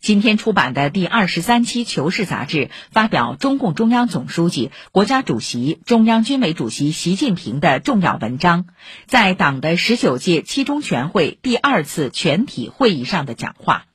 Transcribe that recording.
今天出版的第二十三期求是杂志发表中共中央总书记国家主席中央军委主席习近平的重要文章在党的十九届七中全会第二次全体会议上的讲话。